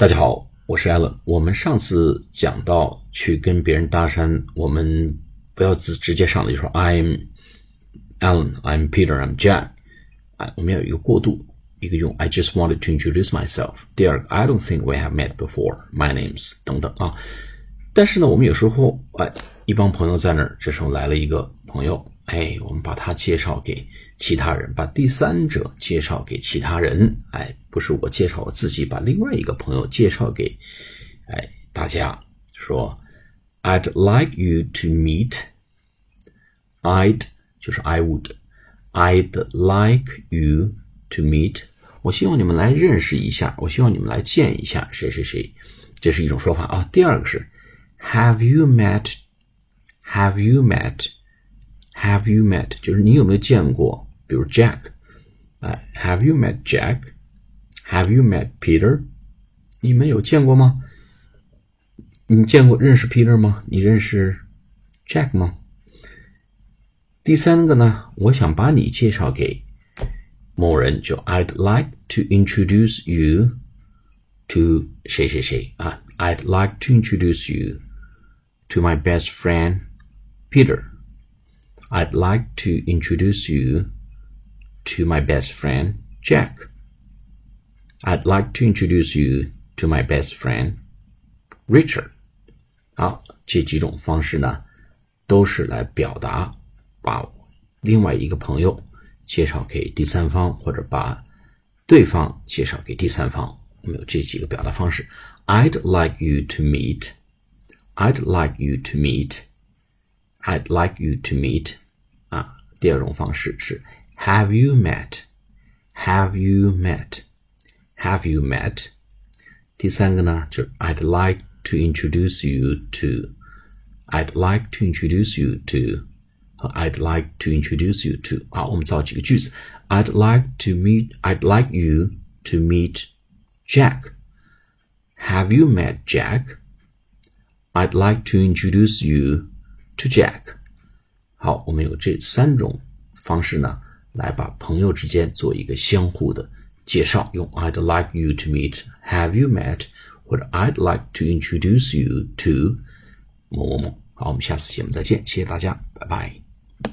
大家好，我是 Allen。我们上次讲到去跟别人搭讪，我们不要直直接上来就说 I'm Allen, I'm Peter, I'm Jack。哎，我们要有一个过渡，一个用 I just wanted to introduce myself。第二个 I don't think we have met before. My name's 等等啊。但是呢，我们有时候哎，一帮朋友在那儿，这时候来了一个朋友，哎，我们把他介绍给其他人，把第三者介绍给其他人，哎，不是我介绍我自己，把另外一个朋友介绍给哎大家，说 I'd like you to meet. I'd 就是 I would. I'd like you to meet. 我希望你们来认识一下，我希望你们来见一下谁谁谁，这是一种说法啊。第二个是 Have you met? Have you met? Have you met? 就是你有没有见过，比如 Jack，哎，Have you met Jack? Have you met Peter? 你们有见过吗？你见过认识 Peter 吗？你认识 Jack 吗？第三个呢，我想把你介绍给某人，就 I'd like to introduce you to 谁谁谁啊，I'd like to introduce you to my best friend Peter. I'd like to introduce you to my best friend Jack. I'd like to introduce you to my best friend Richard. 好，这几种方式呢，都是来表达把另外一个朋友介绍给第三方，或者把对方介绍给第三方。我们有这几个表达方式。I'd like you to meet. I'd like you to meet. I'd like you to meet. 啊，第二种方式是 Have you met? Have you met? Have you met? 第三个呢，就是 I'd like to introduce you to. I'd like to introduce you to. 和 I'd like to introduce you to. 好，我们造几个句子。I'd like to meet. I'd like you to meet Jack. Have you met Jack? I'd like to introduce you to Jack. 好，我们有这三种方式呢，来把朋友之间做一个相互的介绍。用 I'd like you to meet, Have you met? 或者 I'd like to introduce you to 某某某。好，我们下次节目再见，谢谢大家，拜拜。